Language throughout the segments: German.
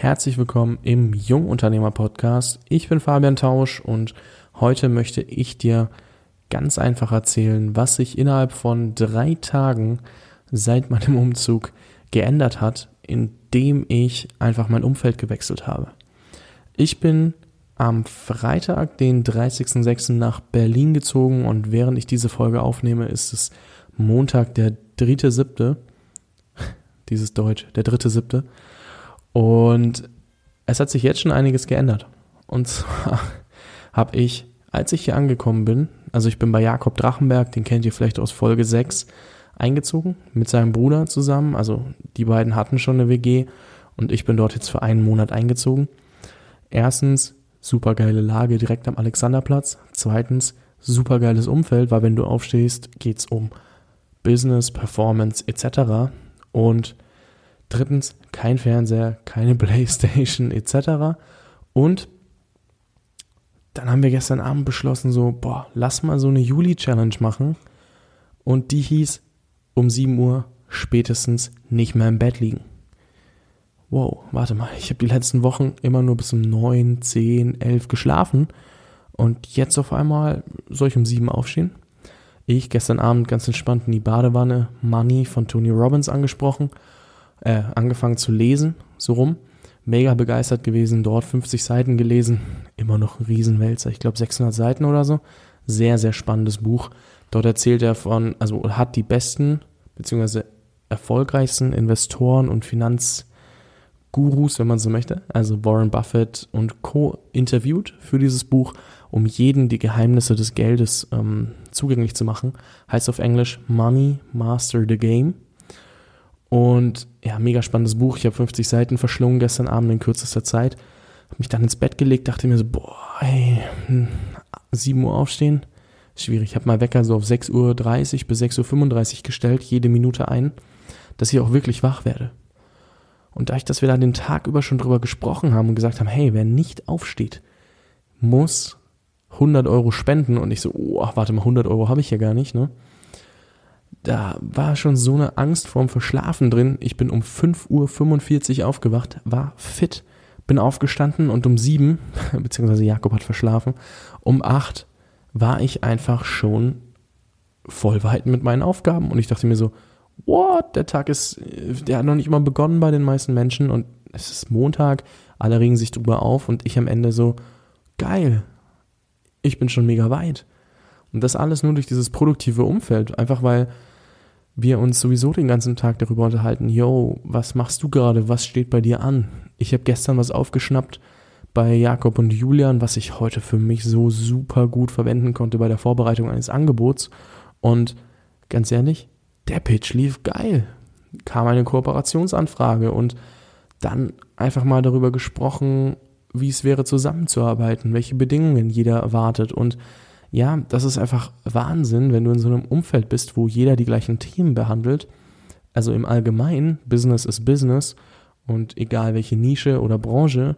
Herzlich willkommen im Jungunternehmer Podcast. Ich bin Fabian Tausch und heute möchte ich dir ganz einfach erzählen, was sich innerhalb von drei Tagen seit meinem Umzug geändert hat, indem ich einfach mein Umfeld gewechselt habe. Ich bin am Freitag, den 30.06. nach Berlin gezogen und während ich diese Folge aufnehme, ist es Montag, der 3.07. Dieses Deutsch, der 3.07. Und es hat sich jetzt schon einiges geändert. Und zwar habe ich, als ich hier angekommen bin, also ich bin bei Jakob Drachenberg, den kennt ihr vielleicht aus Folge 6, eingezogen mit seinem Bruder zusammen. Also die beiden hatten schon eine WG und ich bin dort jetzt für einen Monat eingezogen. Erstens, super geile Lage direkt am Alexanderplatz. Zweitens, super geiles Umfeld, weil wenn du aufstehst, geht's um Business, Performance etc. Und Drittens, kein Fernseher, keine Playstation etc. Und dann haben wir gestern Abend beschlossen, so, boah, lass mal so eine Juli-Challenge machen. Und die hieß, um 7 Uhr spätestens nicht mehr im Bett liegen. Wow, warte mal, ich habe die letzten Wochen immer nur bis um 9, 10, 11 geschlafen. Und jetzt auf einmal soll ich um 7 aufstehen? Ich gestern Abend ganz entspannt in die Badewanne Money von Tony Robbins angesprochen äh, angefangen zu lesen, so rum. Mega begeistert gewesen, dort 50 Seiten gelesen, immer noch ein Riesenwälzer, ich glaube 600 Seiten oder so. Sehr, sehr spannendes Buch. Dort erzählt er von, also hat die besten beziehungsweise erfolgreichsten Investoren und Finanzgurus, wenn man so möchte, also Warren Buffett und Co. interviewt für dieses Buch, um jeden die Geheimnisse des Geldes ähm, zugänglich zu machen. Heißt auf Englisch Money Master the Game. Und ja, mega spannendes Buch. Ich habe 50 Seiten verschlungen gestern Abend in kürzester Zeit. Habe mich dann ins Bett gelegt, dachte mir so, boah, ey, 7 hm, Uhr aufstehen, schwierig. Ich habe mal Wecker so auf 6.30 Uhr bis 6.35 Uhr gestellt, jede Minute ein, dass ich auch wirklich wach werde. Und da ich, dass wir da den Tag über schon drüber gesprochen haben und gesagt haben, hey, wer nicht aufsteht, muss 100 Euro spenden. Und ich so, oh, warte mal, 100 Euro habe ich ja gar nicht, ne? Da war schon so eine Angst vorm Verschlafen drin. Ich bin um 5.45 Uhr aufgewacht, war fit, bin aufgestanden und um 7, beziehungsweise Jakob hat verschlafen, um 8 war ich einfach schon voll weit mit meinen Aufgaben. Und ich dachte mir so, what, der Tag ist, der hat noch nicht mal begonnen bei den meisten Menschen und es ist Montag, alle regen sich drüber auf und ich am Ende so, geil, ich bin schon mega weit. Und das alles nur durch dieses produktive Umfeld, einfach weil wir uns sowieso den ganzen Tag darüber unterhalten, yo, was machst du gerade, was steht bei dir an? Ich habe gestern was aufgeschnappt bei Jakob und Julian, was ich heute für mich so super gut verwenden konnte bei der Vorbereitung eines Angebots. Und ganz ehrlich, der Pitch lief geil. Kam eine Kooperationsanfrage und dann einfach mal darüber gesprochen, wie es wäre, zusammenzuarbeiten, welche Bedingungen jeder erwartet und ja, das ist einfach Wahnsinn, wenn du in so einem Umfeld bist, wo jeder die gleichen Themen behandelt. Also im Allgemeinen, Business ist Business und egal welche Nische oder Branche,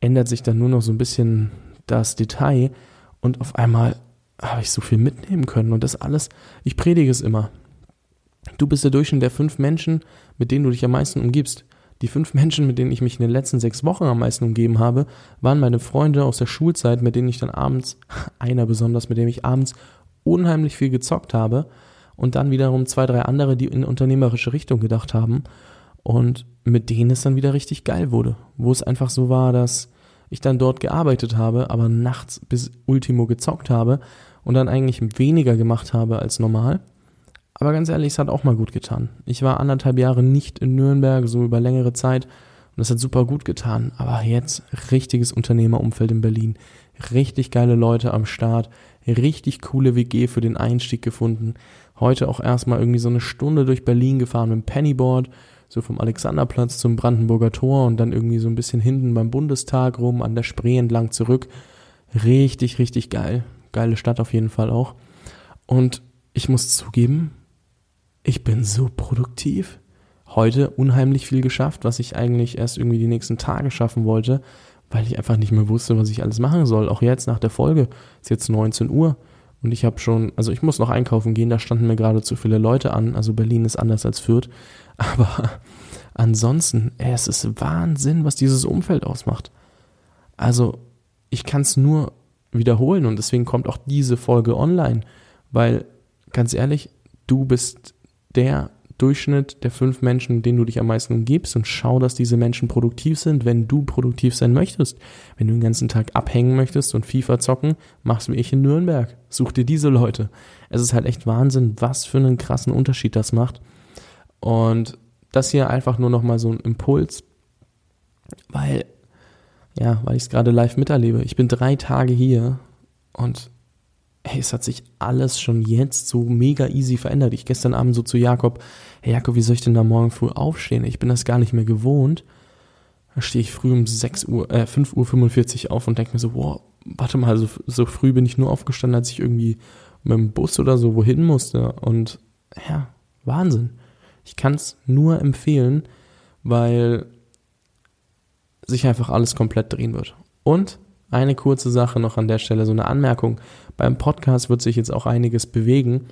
ändert sich dann nur noch so ein bisschen das Detail und auf einmal habe ich so viel mitnehmen können und das alles, ich predige es immer. Du bist der Durchschnitt der fünf Menschen, mit denen du dich am meisten umgibst. Die fünf Menschen, mit denen ich mich in den letzten sechs Wochen am meisten umgeben habe, waren meine Freunde aus der Schulzeit, mit denen ich dann abends, einer besonders, mit dem ich abends unheimlich viel gezockt habe und dann wiederum zwei, drei andere, die in unternehmerische Richtung gedacht haben und mit denen es dann wieder richtig geil wurde, wo es einfach so war, dass ich dann dort gearbeitet habe, aber nachts bis Ultimo gezockt habe und dann eigentlich weniger gemacht habe als normal aber ganz ehrlich, es hat auch mal gut getan. Ich war anderthalb Jahre nicht in Nürnberg, so über längere Zeit. Und das hat super gut getan. Aber jetzt richtiges Unternehmerumfeld in Berlin. Richtig geile Leute am Start. Richtig coole WG für den Einstieg gefunden. Heute auch erstmal irgendwie so eine Stunde durch Berlin gefahren mit dem Pennyboard. So vom Alexanderplatz zum Brandenburger Tor und dann irgendwie so ein bisschen hinten beim Bundestag rum, an der Spree entlang zurück. Richtig, richtig geil. Geile Stadt auf jeden Fall auch. Und ich muss zugeben, ich bin so produktiv. Heute unheimlich viel geschafft, was ich eigentlich erst irgendwie die nächsten Tage schaffen wollte, weil ich einfach nicht mehr wusste, was ich alles machen soll. Auch jetzt nach der Folge ist jetzt 19 Uhr und ich habe schon, also ich muss noch einkaufen gehen, da standen mir gerade zu viele Leute an. Also Berlin ist anders als Fürth, aber ansonsten, es ist Wahnsinn, was dieses Umfeld ausmacht. Also, ich kann es nur wiederholen und deswegen kommt auch diese Folge online, weil ganz ehrlich, du bist der Durchschnitt der fünf Menschen, denen du dich am meisten umgibst und schau, dass diese Menschen produktiv sind, wenn du produktiv sein möchtest. Wenn du den ganzen Tag abhängen möchtest und FIFA zocken, machst du wie ich in Nürnberg. Such dir diese Leute. Es ist halt echt Wahnsinn, was für einen krassen Unterschied das macht. Und das hier einfach nur nochmal so ein Impuls, weil, ja, weil ich es gerade live miterlebe. Ich bin drei Tage hier und hey, es hat sich alles schon jetzt so mega easy verändert. Ich gestern Abend so zu Jakob, hey Jakob, wie soll ich denn da morgen früh aufstehen? Ich bin das gar nicht mehr gewohnt. Da stehe ich früh um 6 Uhr, äh, 5.45 Uhr auf und denke mir so, wow, warte mal, so, so früh bin ich nur aufgestanden, als ich irgendwie mit dem Bus oder so wohin musste. Und ja, Wahnsinn. Ich kann es nur empfehlen, weil sich einfach alles komplett drehen wird. Und eine kurze Sache noch an der Stelle, so eine Anmerkung. Beim Podcast wird sich jetzt auch einiges bewegen,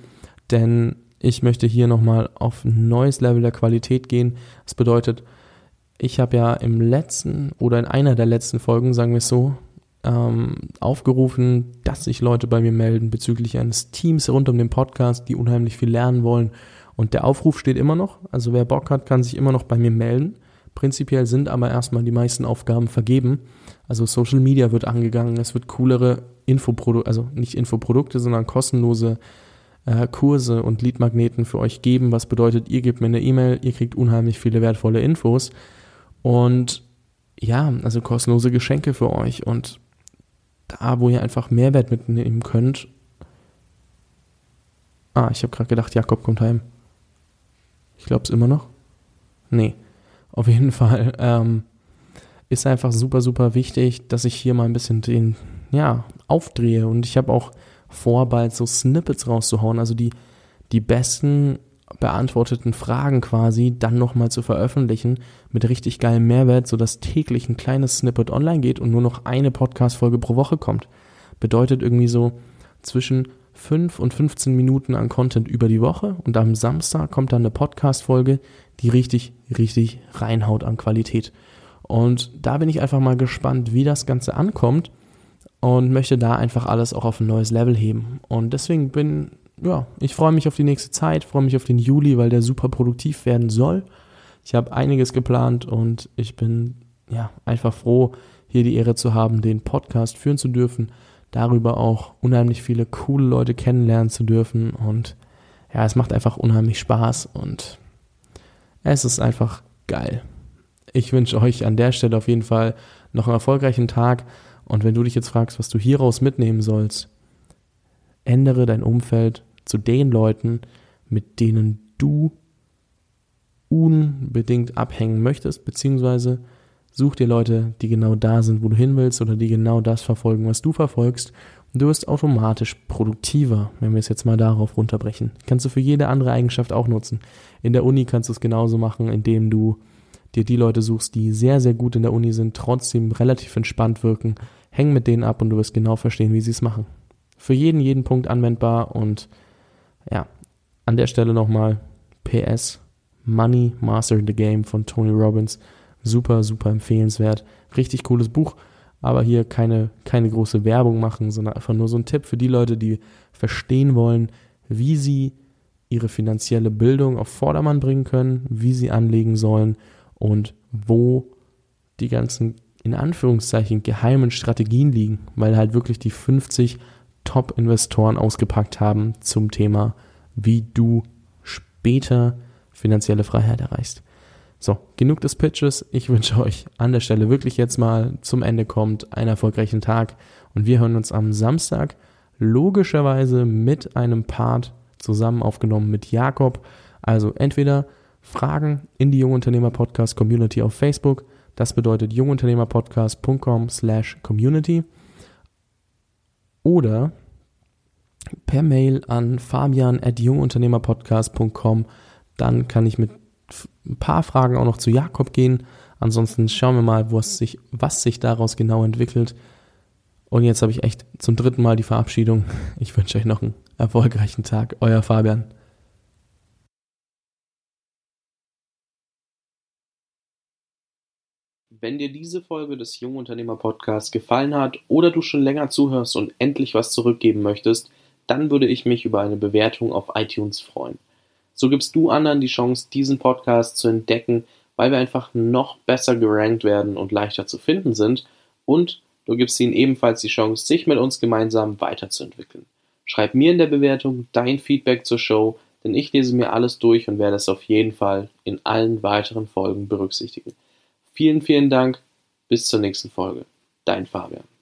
denn ich möchte hier nochmal auf ein neues Level der Qualität gehen. Das bedeutet, ich habe ja im letzten oder in einer der letzten Folgen, sagen wir es so, ähm, aufgerufen, dass sich Leute bei mir melden bezüglich eines Teams rund um den Podcast, die unheimlich viel lernen wollen. Und der Aufruf steht immer noch. Also wer Bock hat, kann sich immer noch bei mir melden. Prinzipiell sind aber erstmal die meisten Aufgaben vergeben. Also Social Media wird angegangen, es wird coolere Infoprodukte, also nicht Infoprodukte, sondern kostenlose äh, Kurse und Leadmagneten für euch geben, was bedeutet, ihr gebt mir eine E-Mail, ihr kriegt unheimlich viele wertvolle Infos und ja, also kostenlose Geschenke für euch und da, wo ihr einfach Mehrwert mitnehmen könnt. Ah, ich habe gerade gedacht, Jakob kommt heim. Ich glaube es immer noch. Nee, auf jeden Fall. Ähm, ist einfach super, super wichtig, dass ich hier mal ein bisschen den, ja, aufdrehe. Und ich habe auch vor, bald so Snippets rauszuhauen, also die, die besten beantworteten Fragen quasi dann nochmal zu veröffentlichen mit richtig geilem Mehrwert, sodass täglich ein kleines Snippet online geht und nur noch eine Podcast-Folge pro Woche kommt. Bedeutet irgendwie so zwischen 5 und 15 Minuten an Content über die Woche und am Samstag kommt dann eine Podcast-Folge, die richtig, richtig reinhaut an Qualität. Und da bin ich einfach mal gespannt, wie das Ganze ankommt und möchte da einfach alles auch auf ein neues Level heben. Und deswegen bin, ja, ich freue mich auf die nächste Zeit, freue mich auf den Juli, weil der super produktiv werden soll. Ich habe einiges geplant und ich bin ja einfach froh, hier die Ehre zu haben, den Podcast führen zu dürfen, darüber auch unheimlich viele coole Leute kennenlernen zu dürfen und ja, es macht einfach unheimlich Spaß und es ist einfach geil. Ich wünsche euch an der Stelle auf jeden Fall noch einen erfolgreichen Tag. Und wenn du dich jetzt fragst, was du hieraus mitnehmen sollst, ändere dein Umfeld zu den Leuten, mit denen du unbedingt abhängen möchtest, beziehungsweise such dir Leute, die genau da sind, wo du hin willst oder die genau das verfolgen, was du verfolgst. Und du wirst automatisch produktiver, wenn wir es jetzt mal darauf runterbrechen. Kannst du für jede andere Eigenschaft auch nutzen. In der Uni kannst du es genauso machen, indem du dir die Leute suchst, die sehr, sehr gut in der Uni sind, trotzdem relativ entspannt wirken, häng mit denen ab und du wirst genau verstehen, wie sie es machen. Für jeden, jeden Punkt anwendbar und ja, an der Stelle nochmal PS, Money Master the Game von Tony Robbins. Super, super empfehlenswert. Richtig cooles Buch, aber hier keine, keine große Werbung machen, sondern einfach nur so ein Tipp für die Leute, die verstehen wollen, wie sie ihre finanzielle Bildung auf Vordermann bringen können, wie sie anlegen sollen und wo die ganzen in Anführungszeichen geheimen Strategien liegen, weil halt wirklich die 50 Top-Investoren ausgepackt haben zum Thema, wie du später finanzielle Freiheit erreichst. So, genug des Pitches. Ich wünsche euch an der Stelle wirklich jetzt mal zum Ende kommt einen erfolgreichen Tag und wir hören uns am Samstag logischerweise mit einem Part zusammen aufgenommen mit Jakob. Also entweder Fragen in die Jungunternehmer Podcast Community auf Facebook. Das bedeutet jungunternehmerpodcast.com slash community oder per Mail an fabian at jungunternehmerpodcast.com. Dann kann ich mit ein paar Fragen auch noch zu Jakob gehen. Ansonsten schauen wir mal, was sich, was sich daraus genau entwickelt. Und jetzt habe ich echt zum dritten Mal die Verabschiedung. Ich wünsche euch noch einen erfolgreichen Tag. Euer Fabian. Wenn dir diese Folge des Jungunternehmer Podcasts gefallen hat oder du schon länger zuhörst und endlich was zurückgeben möchtest, dann würde ich mich über eine Bewertung auf iTunes freuen. So gibst du anderen die Chance, diesen Podcast zu entdecken, weil wir einfach noch besser gerankt werden und leichter zu finden sind und du gibst ihnen ebenfalls die Chance, sich mit uns gemeinsam weiterzuentwickeln. Schreib mir in der Bewertung dein Feedback zur Show, denn ich lese mir alles durch und werde es auf jeden Fall in allen weiteren Folgen berücksichtigen. Vielen, vielen Dank. Bis zur nächsten Folge. Dein Fabian.